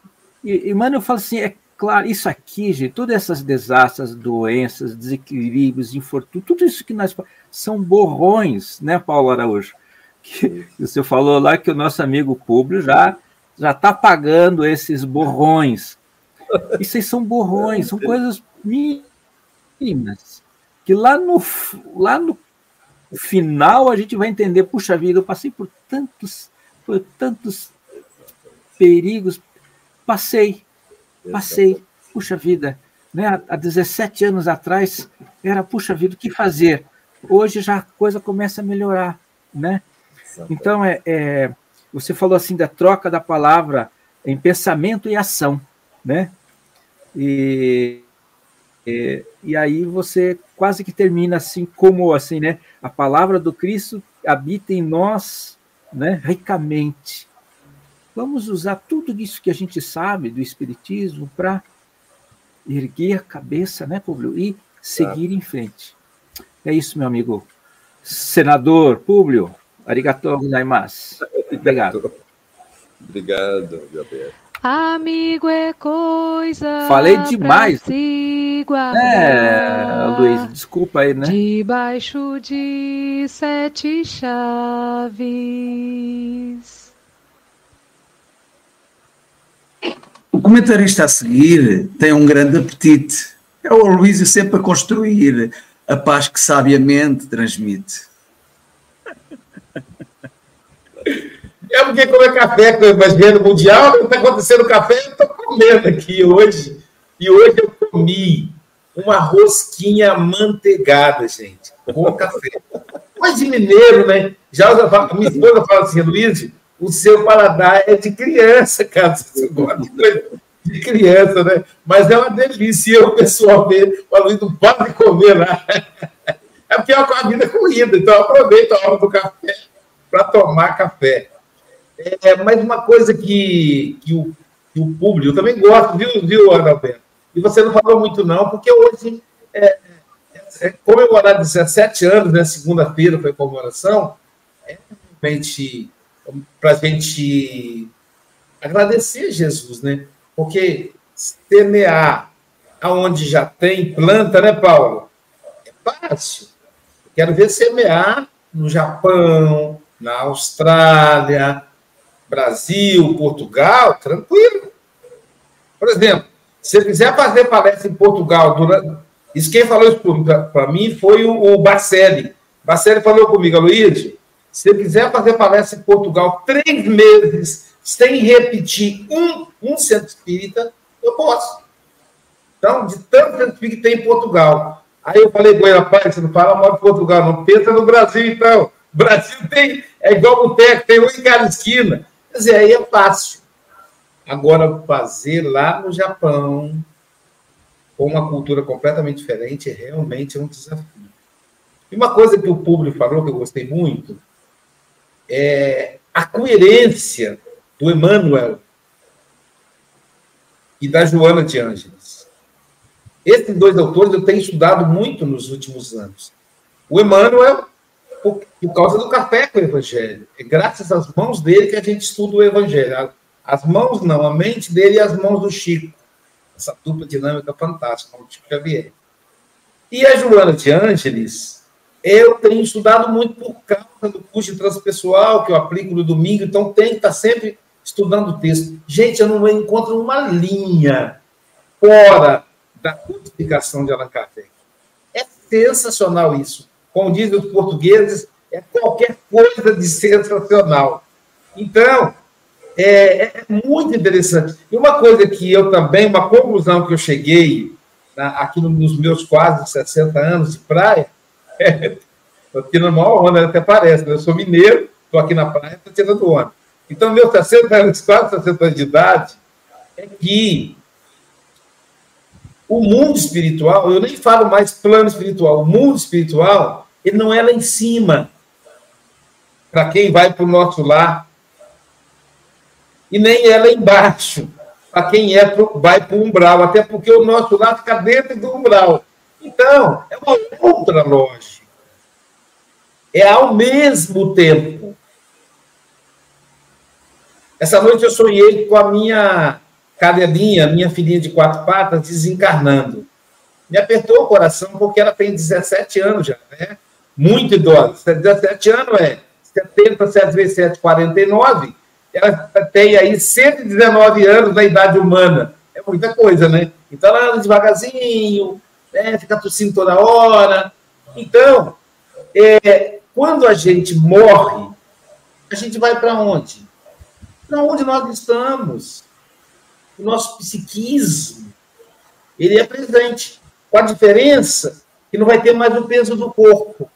e, e Emmanuel fala assim, é Claro, isso aqui, gente, todas essas desastres, doenças, desequilíbrios, infortúnios, tudo isso que nós são borrões, né, Paulo Araújo? Que você falou lá que o nosso amigo Públio já já está pagando esses borrões. Isso aí são borrões, são coisas mínimas que lá no lá no final a gente vai entender, puxa vida, eu passei por tantos por tantos perigos, passei, Passei, puxa vida, né? há 17 anos atrás era, puxa vida, o que fazer? Hoje já a coisa começa a melhorar, né? Então, é, é, você falou assim da troca da palavra em pensamento e ação, né? E, e, e, aí você quase que termina assim, como assim, né? A palavra do Cristo habita em nós, né? Ricamente. Vamos usar tudo isso que a gente sabe do Espiritismo para erguer a cabeça, né, Públio? E seguir em frente. É isso, meu amigo. Senador Públio, arigatou gozaimasu. Obrigado. Obrigado, Gabriel. Amigo é coisa. Falei demais. É, Luiz, desculpa aí, né? Debaixo de sete chaves. O comentarista a seguir tem um grande apetite. É o Luísio sempre a construir a paz que sabiamente transmite. É porque comer café com o Evangelho Mundial, o que está acontecendo café, eu estou comendo aqui hoje. E hoje eu comi uma rosquinha manteigada, gente, com café. Mas de mineiro, né? Já minha esposa fala assim, Luiz, o seu paladar é de criança, cara. Você gosta de coisa de criança, né? Mas é uma delícia. E eu, pessoalmente, o não pode comer lá. É porque é uma vida corrida, então aproveito a hora do café para tomar café. É, mas uma coisa que, que, o, que o público, eu também gosto, viu, viu, Adalberto? E você não falou muito, não, porque hoje é, é, é comemorar 17 anos, né? Segunda-feira foi comemoração, é realmente para a gente agradecer Jesus, né? Porque semear aonde já tem planta, né, Paulo? É fácil. Quero ver semear no Japão, na Austrália, Brasil, Portugal, tranquilo. Por exemplo, se você quiser fazer palestra em Portugal, durante... isso quem falou isso para mim foi o, o Bacelli. Bacelli falou comigo, Luiz, se você quiser fazer palestra em Portugal três meses sem repetir um, um centro espírita, eu posso. Então, de tanto centro espírita que tem em Portugal. Aí eu falei com ele, rapaz, você não fala mal de Portugal, não pensa no Brasil, então. O (laughs) Brasil tem, é igual o Teco, tem um em cada esquina. Quer dizer, aí é fácil. Agora, fazer lá no Japão, com uma cultura completamente diferente, realmente é um desafio. E uma coisa que o público falou, que eu gostei muito, é a coerência do Emmanuel e da Joana de Ângeles. Esses dois autores eu tenho estudado muito nos últimos anos. O Emmanuel, por, por causa do café com o Evangelho. É graças às mãos dele que a gente estuda o Evangelho. As mãos não, a mente dele e as mãos do Chico. Essa dupla dinâmica fantástica, o Chico Xavier. E a Joana de Ângeles, eu tenho estudado muito por causa do curso de transpessoal que eu aplico no domingo, então tem que estar sempre estudando o texto. Gente, eu não encontro uma linha fora da codificação de Allan Kardec. É sensacional isso. Como dizem os portugueses, é qualquer coisa de sensacional. Então, é, é, muito interessante. E uma coisa que eu também, uma conclusão que eu cheguei na, aqui nos meus quase 60 anos de praia, estou (laughs) é, tirando maior onda, até parece, né? eu sou mineiro, estou aqui na praia, estou tirando onda. Então, meus 60 anos, quase 60 anos de idade, é que o mundo espiritual, eu nem falo mais plano espiritual, o mundo espiritual, ele não é lá em cima, para quem vai para o nosso lar, e nem é lá embaixo, para quem é pro, vai para o umbral, até porque o nosso lar fica dentro do umbral. Então, é uma outra lógica. É ao mesmo tempo essa noite eu sonhei com a minha cadelinha, minha filhinha de quatro patas, desencarnando. Me apertou o coração porque ela tem 17 anos já, né? Muito idosa. 17 anos é 70, 7 vezes 7, 49. Ela tem aí 119 anos na idade humana. É muita coisa, né? Então ela anda devagarzinho, né? fica tossindo toda hora. Então, é, quando a gente morre, a gente vai para onde? para onde nós estamos. O nosso psiquismo, ele é presente, com a diferença que não vai ter mais o peso do corpo.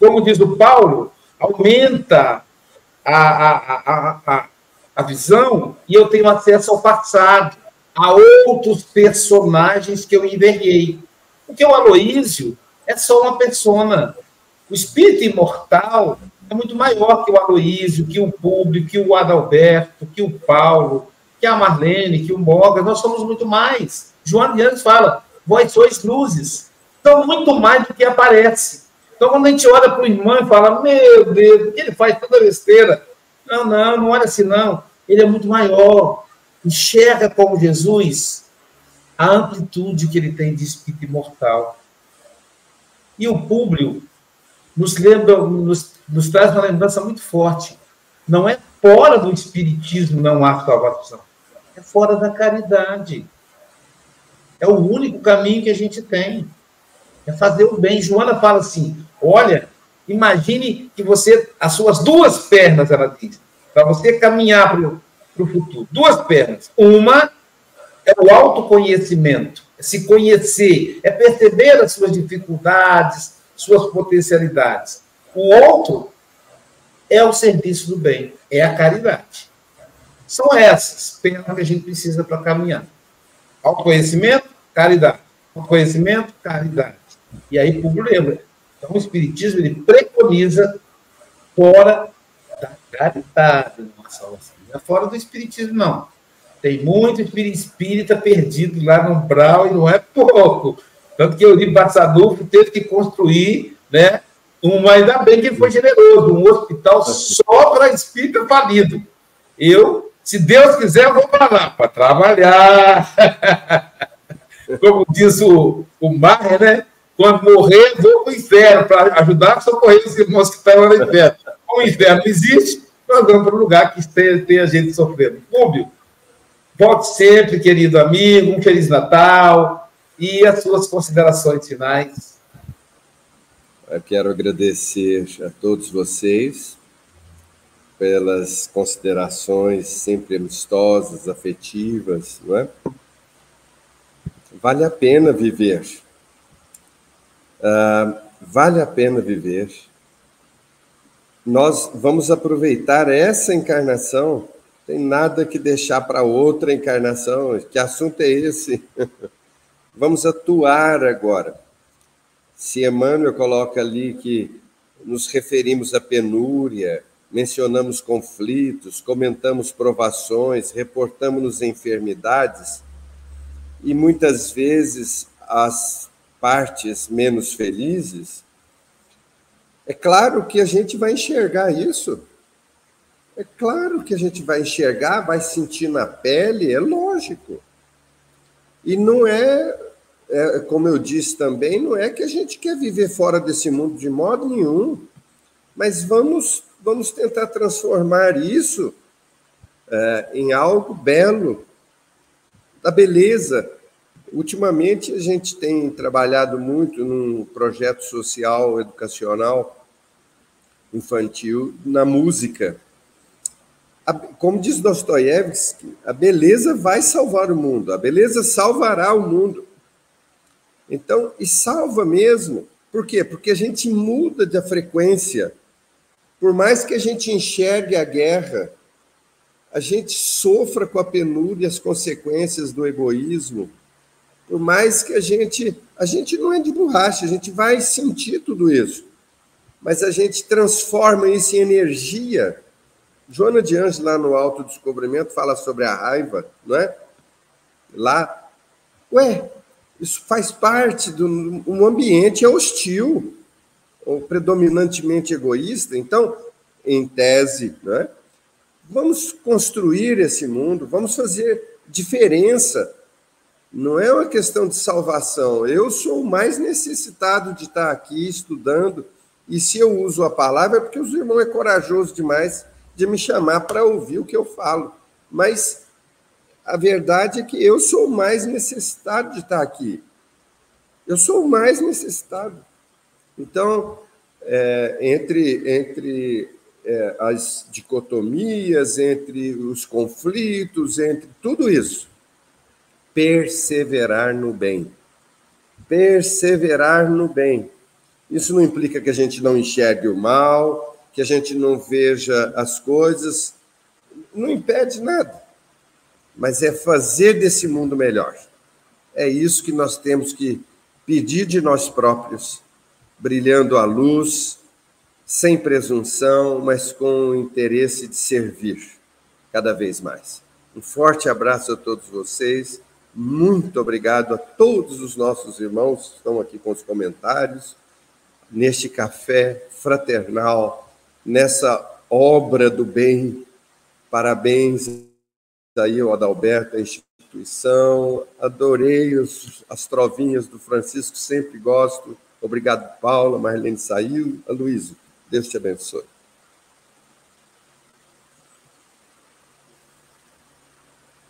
Como diz o Paulo, aumenta a, a, a, a, visão e eu tenho acesso ao passado, a outros personagens que eu enverguei. Porque o Aloísio é só uma persona. O espírito imortal é muito maior que o Aloísio, que o Público, que o Adalberto, que o Paulo, que a Marlene, que o Morgan. Nós somos muito mais. João de Anjos fala: vós sois luzes. Então, muito mais do que aparece. Então, quando a gente olha para o irmão e fala: meu Deus, que ele faz tanta besteira? Não, não, não olha assim, não. Ele é muito maior. Enxerga como Jesus a amplitude que ele tem de espírito imortal. E o público nos lembra, nos, nos traz uma lembrança muito forte. Não é fora do espiritismo não há salvação, é fora da caridade. É o único caminho que a gente tem. É fazer o bem. Joana fala assim: olha, imagine que você, as suas duas pernas, ela diz, para você caminhar para o futuro. Duas pernas. Uma é o autoconhecimento, é se conhecer, é perceber as suas dificuldades, suas potencialidades. O outro é o serviço do bem, é a caridade. São essas pernas que a gente precisa para caminhar. Autoconhecimento, caridade. Autoconhecimento, caridade. E aí, lembra. Então, o Espiritismo ele preconiza fora da caridade. Nossa, não é fora do Espiritismo, não. Tem muito espírita perdido lá no Brau e não é pouco. Tanto que o Uri Bassadufo teve que construir, né? Uma, ainda bem que ele foi generoso, um hospital só para espírita falido. Eu, se Deus quiser, eu vou para lá para trabalhar. (laughs) Como diz o, o Mar, né? Quando morrer, vou para o inferno para ajudar a socorrer os irmãos que estão lá no inferno. Como (laughs) o inferno não existe, nós vamos para um lugar que tem, tem a gente sofrendo. Público, volte sempre, querido amigo, um Feliz Natal e as suas considerações finais. Eu quero agradecer a todos vocês pelas considerações sempre amistosas, afetivas, não é? Vale a pena viver. Uh, vale a pena viver. Nós vamos aproveitar essa encarnação, tem nada que deixar para outra encarnação. Que assunto é esse? (laughs) vamos atuar agora. Se Emmanuel coloca ali que nos referimos à penúria, mencionamos conflitos, comentamos provações, reportamos enfermidades, e muitas vezes as partes menos felizes, é claro que a gente vai enxergar isso. É claro que a gente vai enxergar, vai sentir na pele, é lógico. E não é, é, como eu disse também, não é que a gente quer viver fora desse mundo de modo nenhum, mas vamos, vamos tentar transformar isso é, em algo belo, da beleza, Ultimamente, a gente tem trabalhado muito num projeto social, educacional, infantil, na música. Como diz Dostoiévski, a beleza vai salvar o mundo, a beleza salvará o mundo. Então, e salva mesmo. Por quê? Porque a gente muda de frequência. Por mais que a gente enxergue a guerra, a gente sofra com a penúria e as consequências do egoísmo, por mais que a gente. A gente não é de borracha, a gente vai sentir tudo isso. Mas a gente transforma isso em energia. Joana de Anjos, lá no Alto Descobrimento, fala sobre a raiva, não é? Lá. Ué, isso faz parte do um ambiente é hostil, ou predominantemente egoísta. Então, em tese, é? vamos construir esse mundo, vamos fazer diferença não é uma questão de salvação. Eu sou o mais necessitado de estar aqui estudando, e se eu uso a palavra é porque os irmãos é corajoso demais de me chamar para ouvir o que eu falo. Mas a verdade é que eu sou o mais necessitado de estar aqui. Eu sou o mais necessitado. Então, é, entre, entre é, as dicotomias, entre os conflitos, entre tudo isso, perseverar no bem. Perseverar no bem. Isso não implica que a gente não enxergue o mal, que a gente não veja as coisas, não impede nada. Mas é fazer desse mundo melhor. É isso que nós temos que pedir de nós próprios, brilhando a luz, sem presunção, mas com o interesse de servir cada vez mais. Um forte abraço a todos vocês muito obrigado a todos os nossos irmãos que estão aqui com os comentários, neste café fraternal, nessa obra do bem. Parabéns aí ao Adalberto, a instituição. Adorei os, as trovinhas do Francisco, sempre gosto. Obrigado, Paula. Marlene saiu. Aloysio, Deus te abençoe.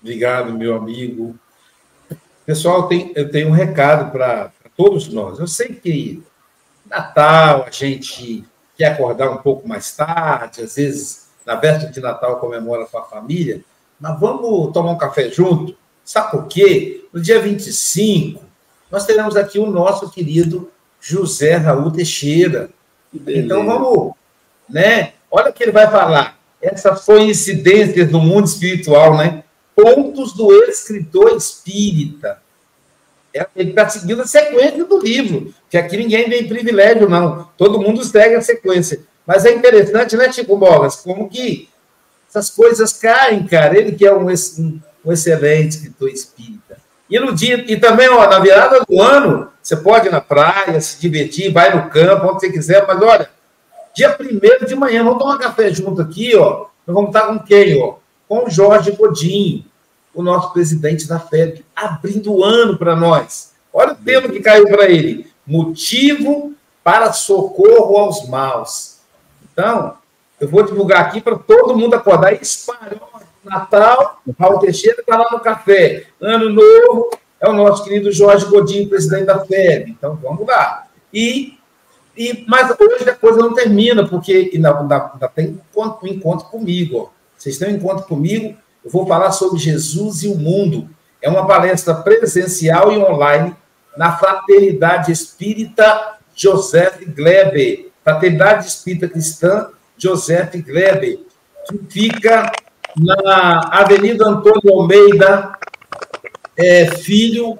Obrigado, meu amigo Pessoal, tem, eu tenho um recado para todos nós. Eu sei que Natal a gente quer acordar um pouco mais tarde, às vezes na véspera de Natal comemora com a família, mas vamos tomar um café junto? Sabe por quê? No dia 25, nós teremos aqui o nosso querido José Raul Teixeira. Então vamos, né? Olha o que ele vai falar. Essas coincidências do mundo espiritual, né? Pontos do escritor espírita. É, ele está seguindo a sequência do livro, que aqui ninguém tem privilégio, não. Todo mundo segue a sequência. Mas é interessante, né, Chico Bogas? Como que essas coisas caem, cara. Ele que é um, um, excelente escritor espírita. E e também, ó, na virada do ano, você pode ir na praia, se divertir, vai no campo, onde você quiser, mas olha, dia primeiro de manhã, vamos tomar café junto aqui, ó. Nós vamos estar com quem, ó? Com o Jorge Godinho, o nosso presidente da FEB, abrindo o ano para nós. Olha o tema que caiu para ele: motivo para socorro aos maus. Então, eu vou divulgar aqui para todo mundo acordar e espalhou Natal, Raul Teixeira está lá no café. Ano novo é o nosso querido Jorge Godinho, presidente da FEB. Então vamos lá. E, e, mas hoje a coisa não termina, porque ainda tem um encontro comigo. Ó. Vocês têm um encontro comigo, eu vou falar sobre Jesus e o mundo. É uma palestra presencial e online na Fraternidade Espírita José Gleber. Fraternidade Espírita Cristã José Gleber, que fica na Avenida Antônio Almeida, é, Filho,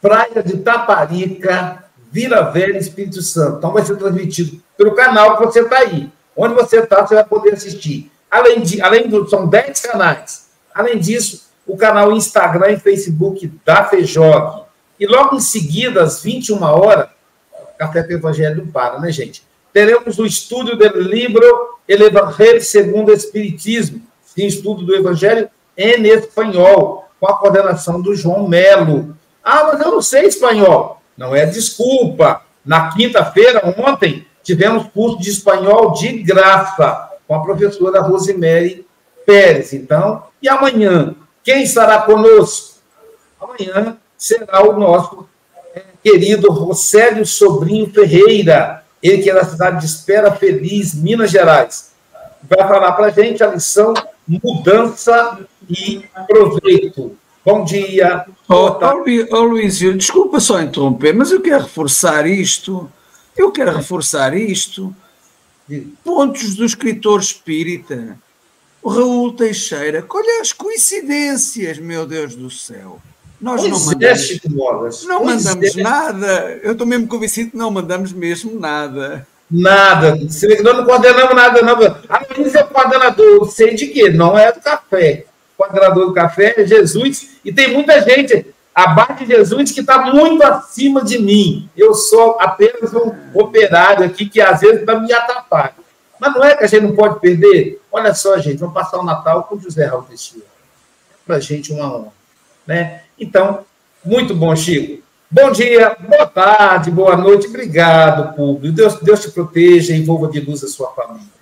Praia de Taparica, Vila Velha, Espírito Santo. Então vai ser transmitido pelo canal que você está aí. Onde você está, você vai poder assistir. Além de, além do, são 10 canais. Além disso, o canal Instagram e Facebook da Fejog. E logo em seguida, às 21 horas, Café com Evangelho para, né, gente? Teremos o estúdio do livro El Evangelho segundo o Espiritismo, em estudo do Evangelho em espanhol, com a coordenação do João Melo. Ah, mas eu não sei espanhol. Não é desculpa. Na quinta-feira, ontem, tivemos curso de espanhol de graça com a professora Rosemary Pérez. Então, e amanhã, quem estará conosco? Amanhã será o nosso é, querido Rosélio Sobrinho Ferreira, ele que é da cidade de Espera Feliz, Minas Gerais. Vai falar para a gente a lição mudança e proveito. Bom dia. Oh, oh, Luís, desculpa só interromper, mas eu quero reforçar isto. Eu quero reforçar isto. Pontos do escritor espírita. O Raul Teixeira. Olha as coincidências, meu Deus do céu. Nós pois não é, mandamos, é, não mandamos é. nada. Eu estou mesmo convencido que não mandamos mesmo nada. Nada. Nós não coordenamos nada, não. A Luiz é o coordenador, sei de quê? Não é do café. O coordenador do café é Jesus. E tem muita gente abaixo de Jesus que está muito acima de mim. Eu sou apenas um operário aqui que às vezes está me atrapalha. Mas não é que a gente não pode perder? Olha só, gente, vamos passar o Natal com o José Raul Teixeira. É para a gente uma honra. Né? Então, muito bom, Chico. Bom dia, boa tarde, boa noite, obrigado, público. Deus, Deus te proteja e envolva de luz a sua família.